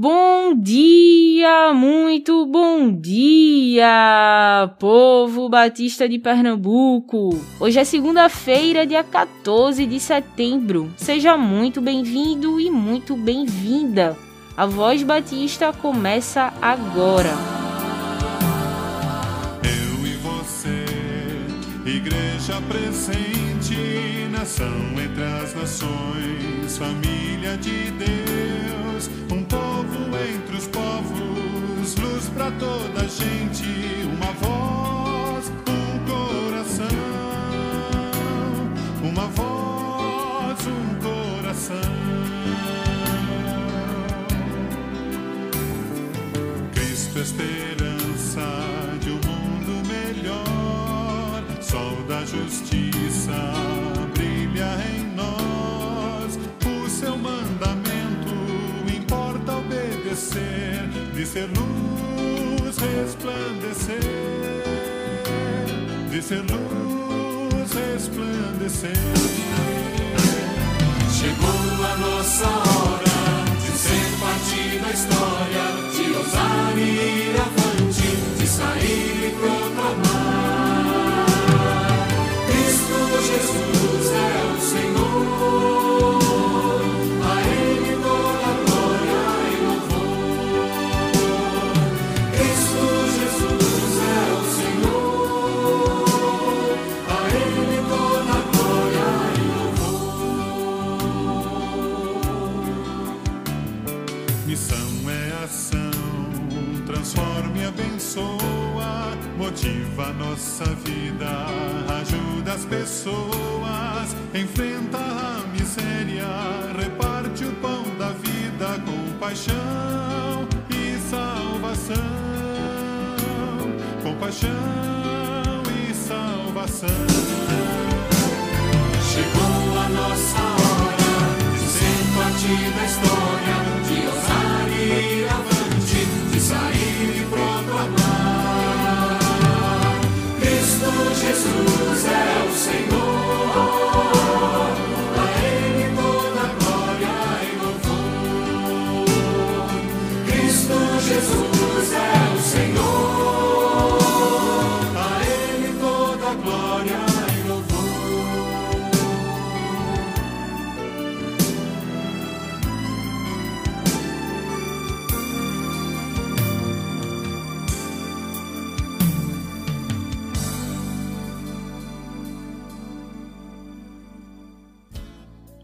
Bom dia, muito bom dia, povo batista de Pernambuco. Hoje é segunda-feira, dia 14 de setembro. Seja muito bem-vindo e muito bem-vinda. A Voz Batista começa agora. Eu e você, igreja presente, nação entre as nações, família de Deus, entre os povos, luz para toda a gente, uma voz, um coração, uma voz, um coração. Cristo, esperança de um mundo melhor, sol da justiça de ser luz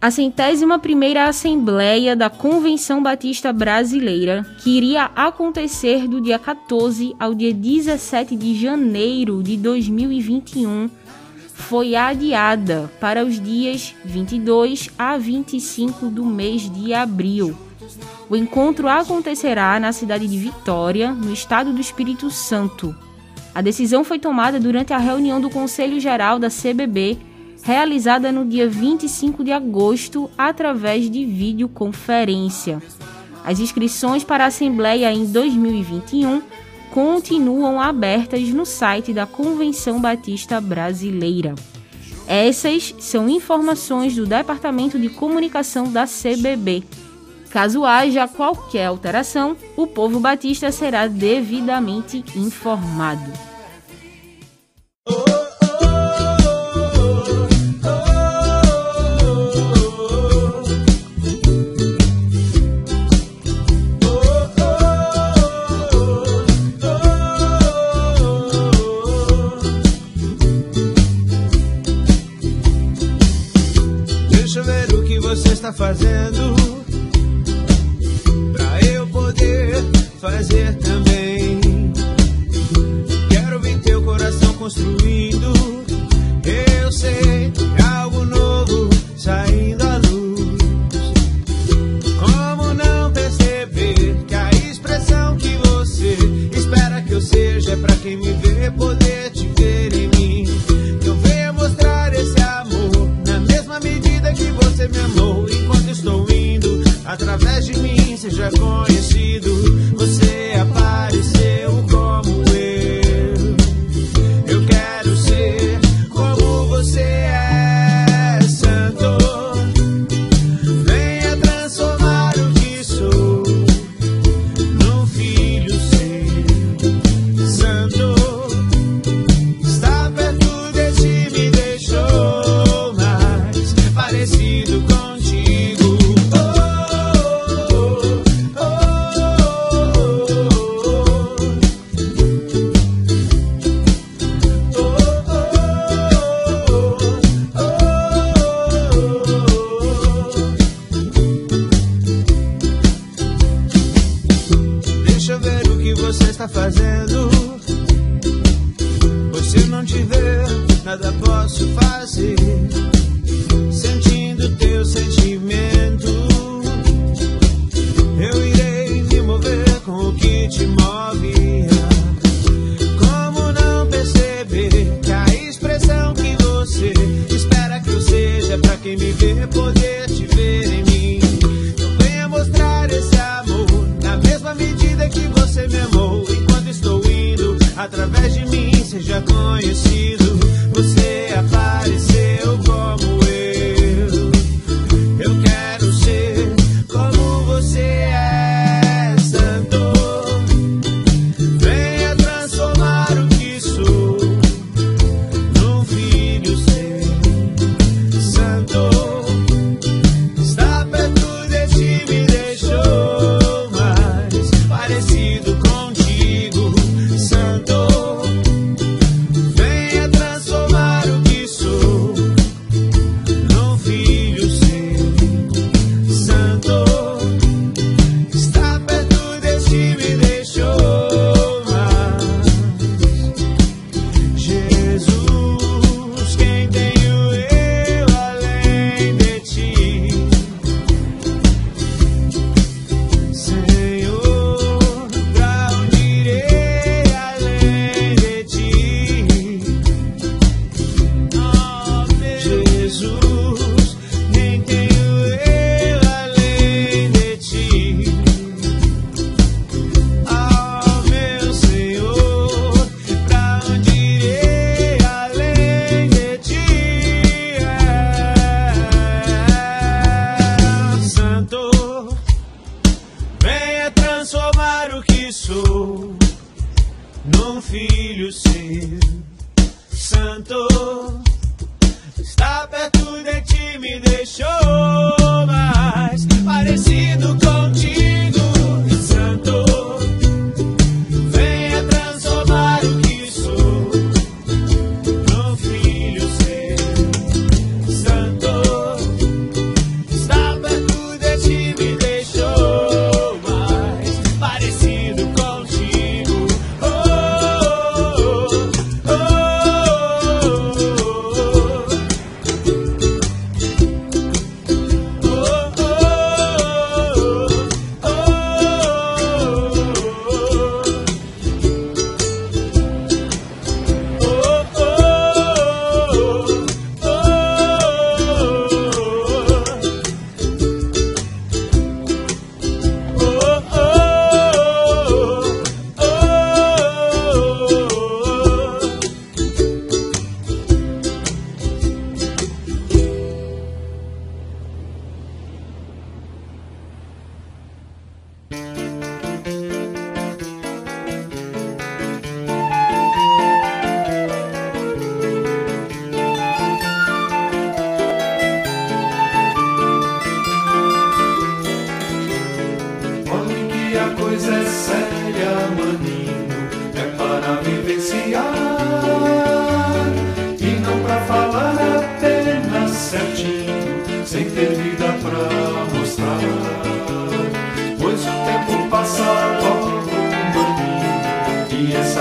A centésima primeira Assembleia da Convenção Batista Brasileira, que iria acontecer do dia 14 ao dia 17 de janeiro de 2021, foi adiada para os dias 22 a 25 do mês de abril. O encontro acontecerá na cidade de Vitória, no estado do Espírito Santo. A decisão foi tomada durante a reunião do Conselho Geral da CBB, realizada no dia 25 de agosto através de videoconferência. As inscrições para a Assembleia em 2021 continuam abertas no site da Convenção Batista Brasileira. Essas são informações do Departamento de Comunicação da CBB. Caso haja qualquer alteração, o povo batista será devidamente informado.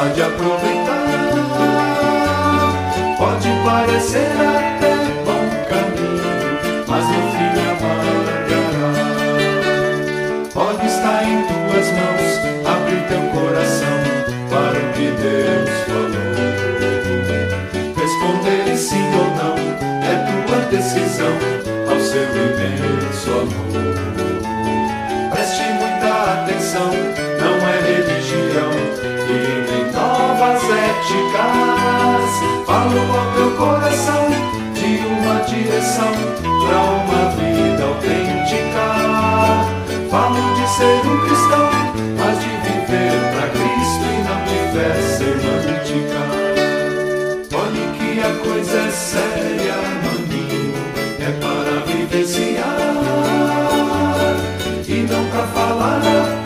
de aproveitar. Pode parecer até bom caminho, mas no fim amargará. Pode estar em tuas mãos, abrir teu coração para o que Deus falou. Responder sim ou não é tua decisão ao seu imenso. falo ao teu coração de uma direção para uma vida autêntica. Falo de ser um cristão, mas de viver para Cristo e não de fé semântica. Olhe que a coisa é séria, maninho, é para vivenciar e não para falar.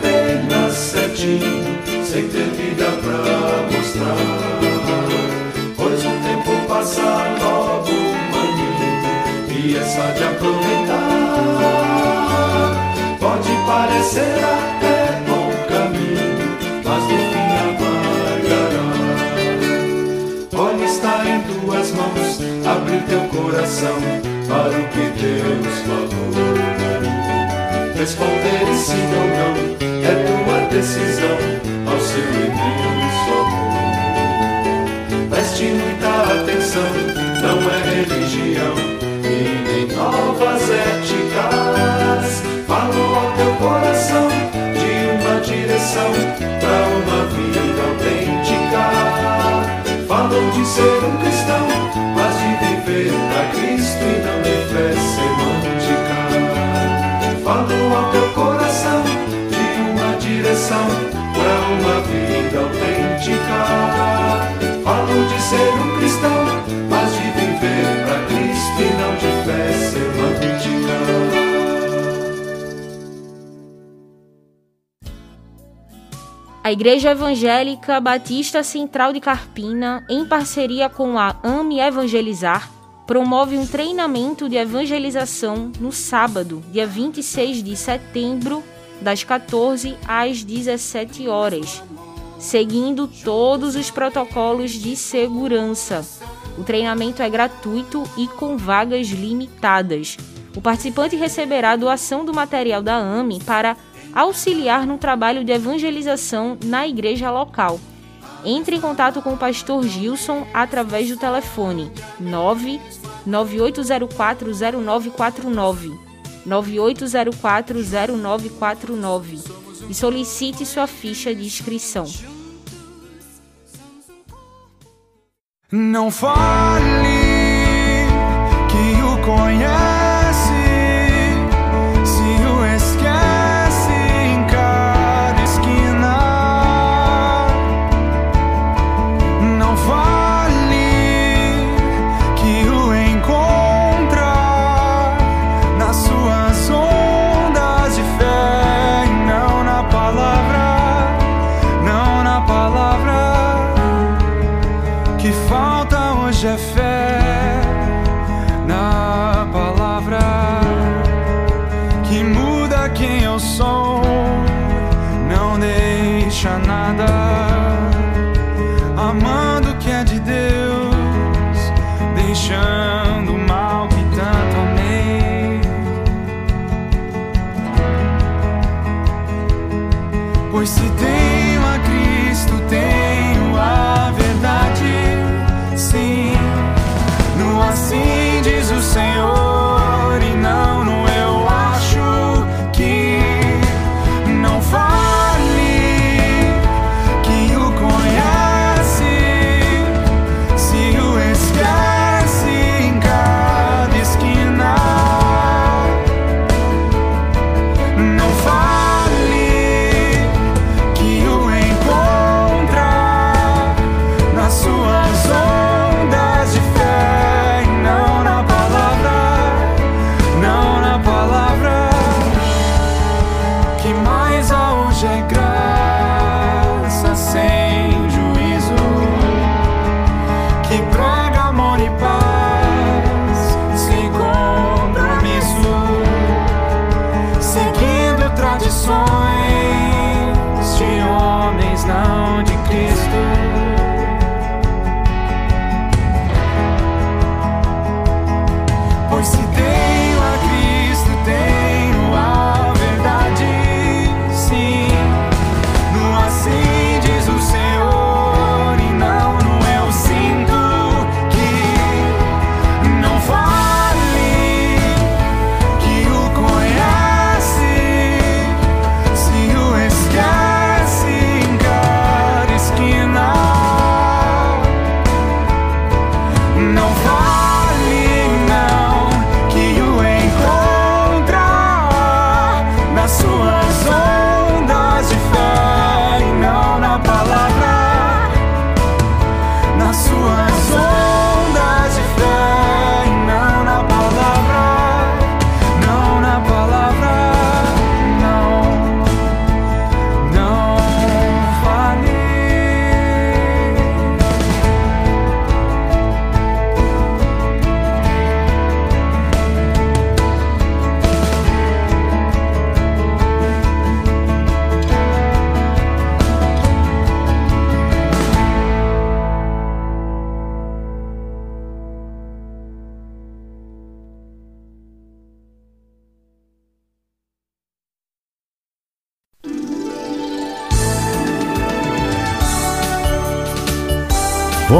abre teu coração para o que Deus falou. Responder sim ou não é tua decisão ao seu imenso amor. Preste muita atenção, não é religião e nem novas éticas. para uma vida autêntica. falou de ser um cristão, mas A Igreja Evangélica Batista Central de Carpina, em parceria com a AME Evangelizar, promove um treinamento de evangelização no sábado, dia 26 de setembro, das 14 às 17 horas, seguindo todos os protocolos de segurança. O treinamento é gratuito e com vagas limitadas. O participante receberá doação do material da AME para auxiliar no trabalho de evangelização na igreja local. Entre em contato com o pastor Gilson através do telefone 998040949, 98040949 e solicite sua ficha de inscrição. Não fale que o conhece amando o que é de Deus, deixando o mal que tanto amei. Pois se tem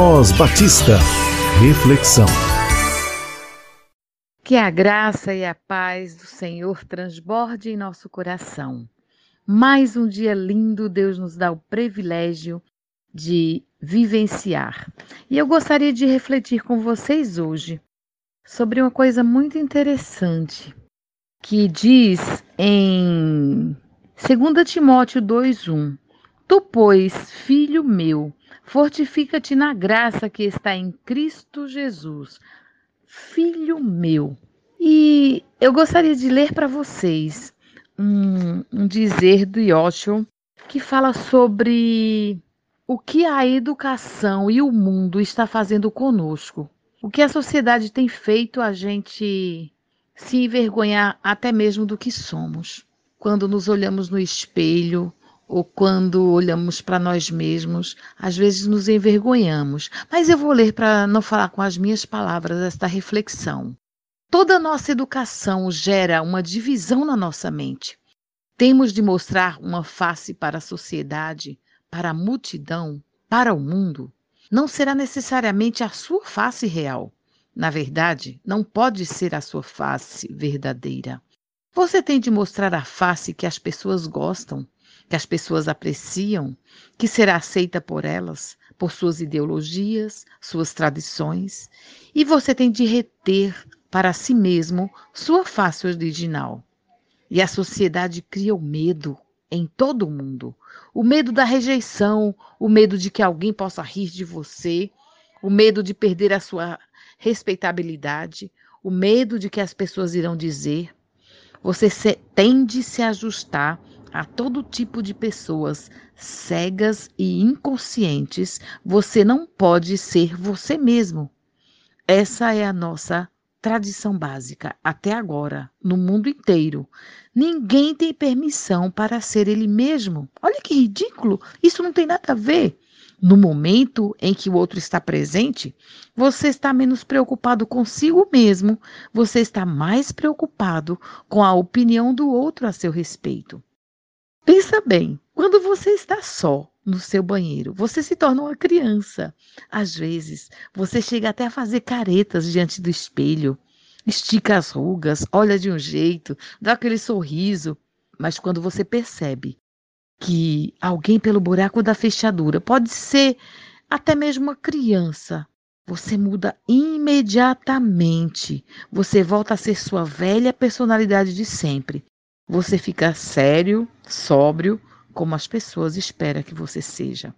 Voz Batista. Reflexão. Que a graça e a paz do Senhor transborde em nosso coração. Mais um dia lindo, Deus nos dá o privilégio de vivenciar. E eu gostaria de refletir com vocês hoje sobre uma coisa muito interessante que diz em 2 Timóteo 2:1: Tu, pois, filho meu, fortifica-te na graça que está em Cristo Jesus. Filho meu. E eu gostaria de ler para vocês um, um, dizer do Yoshio que fala sobre o que a educação e o mundo está fazendo conosco. O que a sociedade tem feito a gente se envergonhar até mesmo do que somos. Quando nos olhamos no espelho ou quando olhamos para nós mesmos, às vezes nos envergonhamos. Mas eu vou ler para não falar com as minhas palavras esta reflexão. Toda nossa educação gera uma divisão na nossa mente. Temos de mostrar uma face para a sociedade, para a multidão, para o mundo. Não será necessariamente a sua face real. Na verdade, não pode ser a sua face verdadeira. Você tem de mostrar a face que as pessoas gostam, que as pessoas apreciam, que será aceita por elas, por suas ideologias, suas tradições, e você tem de reter para si mesmo sua face original. E a sociedade cria o medo em todo o mundo. O medo da rejeição, o medo de que alguém possa rir de você, o medo de perder a sua respeitabilidade, o medo de que as pessoas irão dizer. Você se, tem de se ajustar a todo tipo de pessoas cegas e inconscientes. Você não pode ser você mesmo. Essa é a nossa tradição básica até agora, no mundo inteiro. Ninguém tem permissão para ser ele mesmo. Olha que ridículo! Isso não tem nada a ver. No momento em que o outro está presente, você está menos preocupado consigo mesmo, você está mais preocupado com a opinião do outro a seu respeito. Pensa bem, quando você está só no seu banheiro, você se torna uma criança. Às vezes, você chega até a fazer caretas diante do espelho, estica as rugas, olha de um jeito, dá aquele sorriso, mas quando você percebe que alguém pelo buraco da fechadura pode ser até mesmo uma criança, você muda imediatamente. Você volta a ser sua velha personalidade de sempre. Você fica sério, sóbrio, como as pessoas esperam que você seja.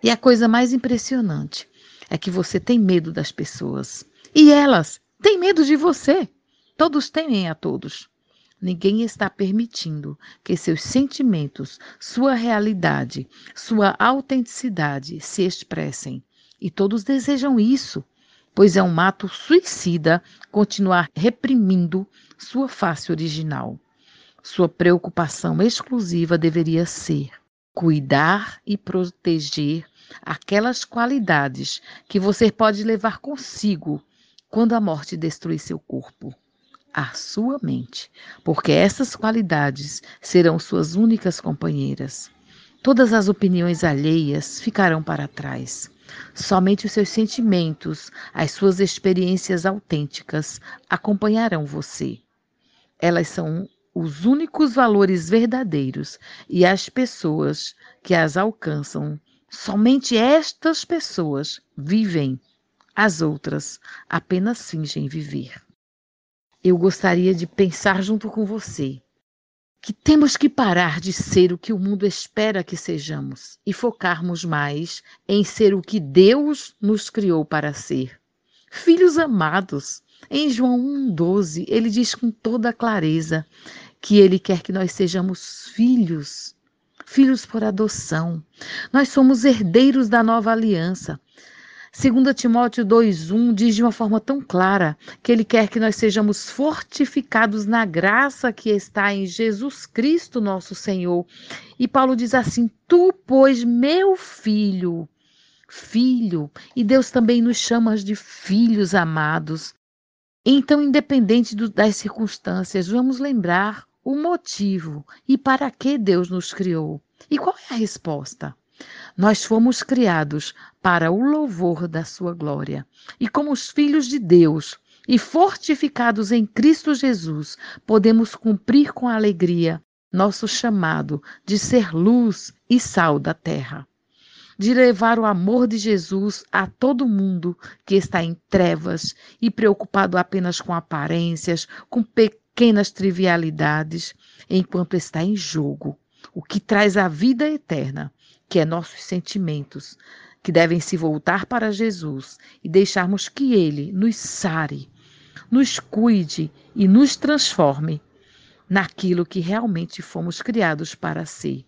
E a coisa mais impressionante é que você tem medo das pessoas. E elas têm medo de você. Todos temem a todos. Ninguém está permitindo que seus sentimentos, sua realidade, sua autenticidade se expressem. E todos desejam isso, pois é um mato suicida continuar reprimindo sua face original. Sua preocupação exclusiva deveria ser cuidar e proteger aquelas qualidades que você pode levar consigo quando a morte destruir seu corpo, a sua mente, porque essas qualidades serão suas únicas companheiras. Todas as opiniões alheias ficarão para trás. Somente os seus sentimentos, as suas experiências autênticas acompanharão você. Elas são os únicos valores verdadeiros e as pessoas que as alcançam, somente estas pessoas vivem, as outras apenas fingem viver. Eu gostaria de pensar junto com você que temos que parar de ser o que o mundo espera que sejamos e focarmos mais em ser o que Deus nos criou para ser. Filhos amados, em João 1,12, ele diz com toda clareza que Ele quer que nós sejamos filhos, filhos por adoção. Nós somos herdeiros da nova aliança. 2 Timóteo 2,1 diz de uma forma tão clara que ele quer que nós sejamos fortificados na graça que está em Jesus Cristo, nosso Senhor. E Paulo diz assim: Tu, pois, meu filho, filho, e Deus também nos chama de filhos amados. Então, independente do, das circunstâncias, vamos lembrar o motivo e para que Deus nos criou. E qual é a resposta? Nós fomos criados para o louvor da sua glória. E como os filhos de Deus e fortificados em Cristo Jesus, podemos cumprir com alegria nosso chamado de ser luz e sal da terra. De levar o amor de Jesus a todo mundo que está em trevas e preocupado apenas com aparências, com pequenas trivialidades, enquanto está em jogo o que traz a vida eterna, que é nossos sentimentos, que devem se voltar para Jesus e deixarmos que Ele nos sare, nos cuide e nos transforme naquilo que realmente fomos criados para ser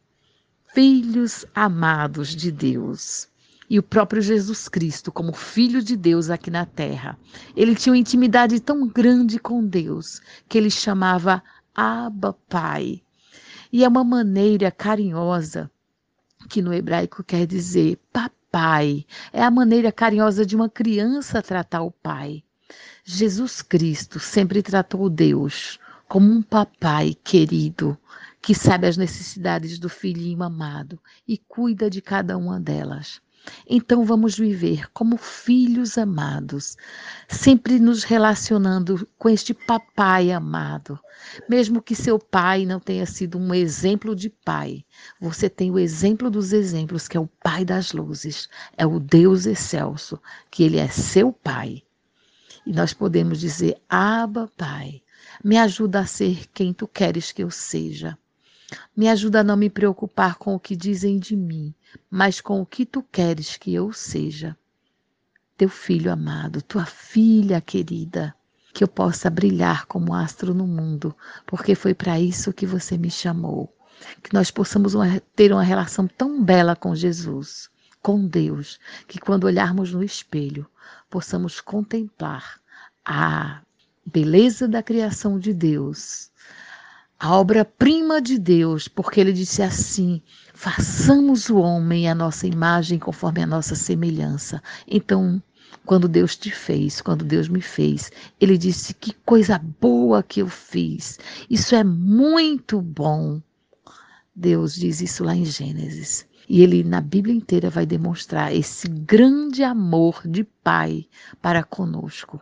filhos amados de Deus. E o próprio Jesus Cristo, como Filho de Deus aqui na terra, ele tinha uma intimidade tão grande com Deus que ele chamava Abba Pai. E é uma maneira carinhosa que no hebraico quer dizer papai. É a maneira carinhosa de uma criança tratar o pai. Jesus Cristo sempre tratou Deus como um papai querido que sabe as necessidades do filhinho amado e cuida de cada uma delas. Então vamos viver como filhos amados, sempre nos relacionando com este papai amado. Mesmo que seu pai não tenha sido um exemplo de pai, você tem o exemplo dos exemplos, que é o Pai das luzes, é o Deus excelso, que ele é seu pai. E nós podemos dizer: Aba, Pai, me ajuda a ser quem tu queres que eu seja. Me ajuda a não me preocupar com o que dizem de mim, mas com o que tu queres que eu seja. Teu filho amado, tua filha querida, que eu possa brilhar como astro no mundo, porque foi para isso que você me chamou. Que nós possamos uma, ter uma relação tão bela com Jesus, com Deus, que quando olharmos no espelho, possamos contemplar a beleza da criação de Deus a obra-prima de Deus, porque ele disse assim: façamos o homem a nossa imagem conforme a nossa semelhança. Então, quando Deus te fez, quando Deus me fez, ele disse: que coisa boa que eu fiz. Isso é muito bom. Deus diz isso lá em Gênesis. E ele, na Bíblia inteira, vai demonstrar esse grande amor de Pai para conosco.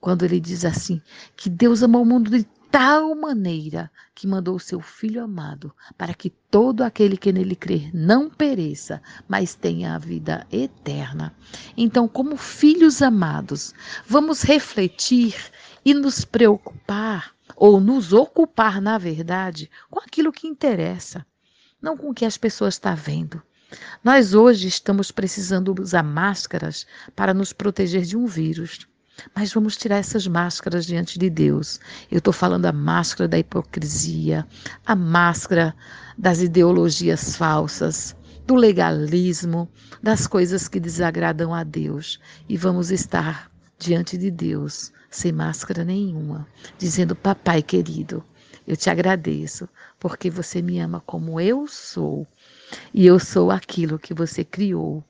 Quando ele diz assim: que Deus amou o mundo de tal maneira que mandou o seu Filho amado, para que todo aquele que nele crer não pereça, mas tenha a vida eterna. Então, como filhos amados, vamos refletir e nos preocupar, ou nos ocupar, na verdade, com aquilo que interessa, não com o que as pessoas estão vendo. Nós hoje estamos precisando usar máscaras para nos proteger de um vírus. Mas vamos tirar essas máscaras diante de Deus. Eu estou falando a máscara da hipocrisia, a máscara das ideologias falsas, do legalismo, das coisas que desagradam a Deus. E vamos estar diante de Deus sem máscara nenhuma, dizendo: Papai querido, eu te agradeço porque você me ama como eu sou. E eu sou aquilo que você criou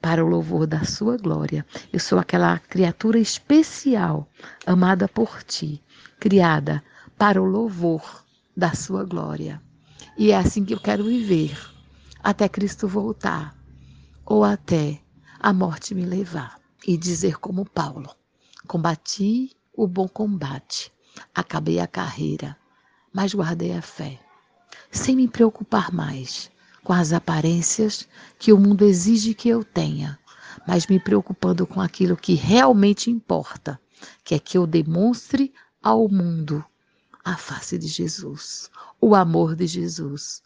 para o louvor da sua glória. Eu sou aquela criatura especial, amada por ti, criada para o louvor da sua glória. E é assim que eu quero viver, até Cristo voltar, ou até a morte me levar. E dizer como Paulo: combati o bom combate, acabei a carreira, mas guardei a fé, sem me preocupar mais com as aparências que o mundo exige que eu tenha, mas me preocupando com aquilo que realmente importa, que é que eu demonstre ao mundo a face de Jesus, o amor de Jesus,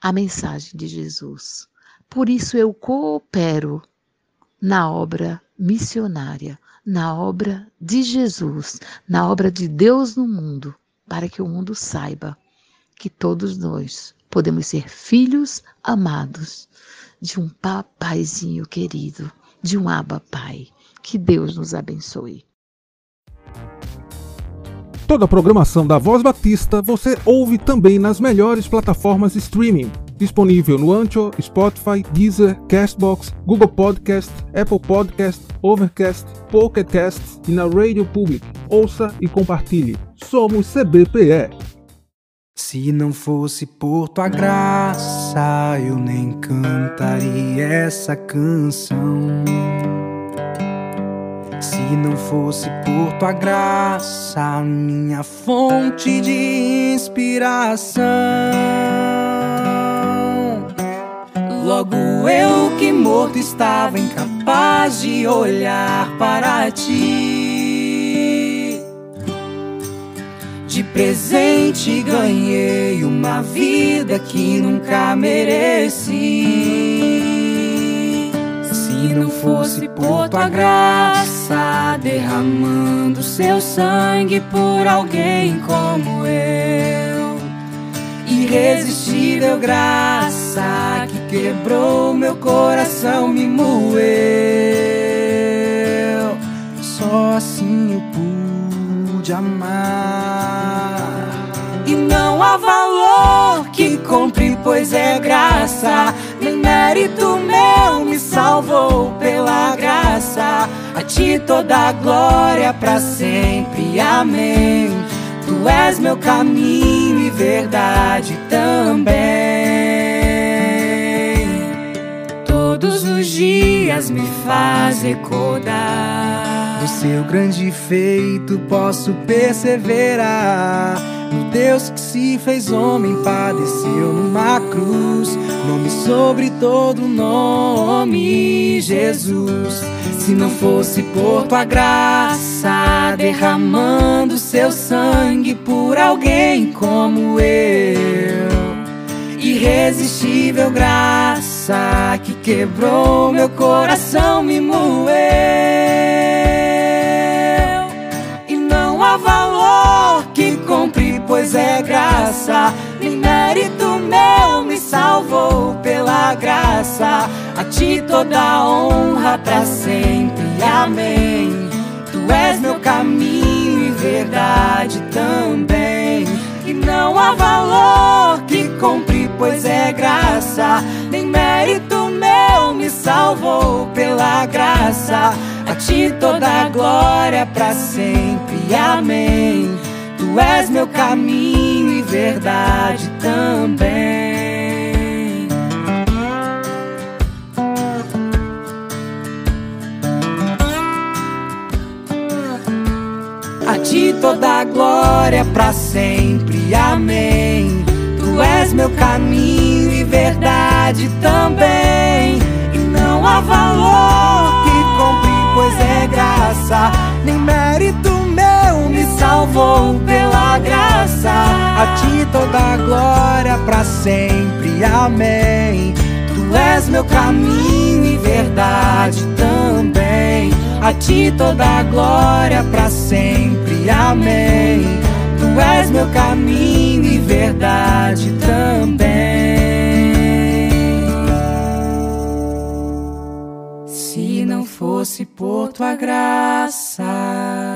a mensagem de Jesus. Por isso eu coopero na obra missionária, na obra de Jesus, na obra de Deus no mundo, para que o mundo saiba que todos nós podemos ser filhos amados de um papaizinho querido, de um Abba Pai. Que Deus nos abençoe. Toda a programação da Voz Batista você ouve também nas melhores plataformas de streaming. Disponível no Ancho, Spotify, Deezer, Castbox, Google Podcast, Apple Podcast, Overcast, Pocket Cast e na Radio Public. Ouça e compartilhe. Somos CBPE. Se não fosse por tua graça, eu nem cantaria essa canção. Se não fosse por tua graça, minha fonte de inspiração. Logo eu que morto estava incapaz de olhar para ti. Presente ganhei uma vida que nunca mereci. Se não fosse por tua graça, derramando seu sangue por alguém como eu. Irresistível graça que quebrou meu coração, me moeu. Só assim eu pude amar. Não há valor que compre, pois é graça. Nem mérito meu me salvou pela graça. A ti toda a glória para sempre. Amém. Tu és meu caminho e verdade também. Todos os dias me faz recordar do seu grande feito. Posso perseverar. No Deus que se fez homem, padeceu numa cruz. Nome sobre todo nome, Jesus. Se não fosse por tua graça, derramando seu sangue por alguém como eu. Irresistível graça que quebrou meu coração, me moeu. E não há valor que compre, pois é graça. Nem mérito meu me salvou pela graça. A ti toda honra para sempre. Amém. Tu és meu caminho e verdade também. E não há valor que compre, pois é graça. Nem mérito meu me salvou pela graça. A ti toda glória para sempre. Amém. Tu és meu caminho e verdade também. A ti toda a glória para sempre. Amém. Tu és meu caminho e verdade também. E não há valor que compre, pois é graça. Nem mérito salvou pela graça. A ti toda a glória para sempre. Amém. Tu és meu caminho e verdade também. A ti toda a glória para sempre. Amém. Tu és meu caminho e verdade também. Se não fosse por tua graça.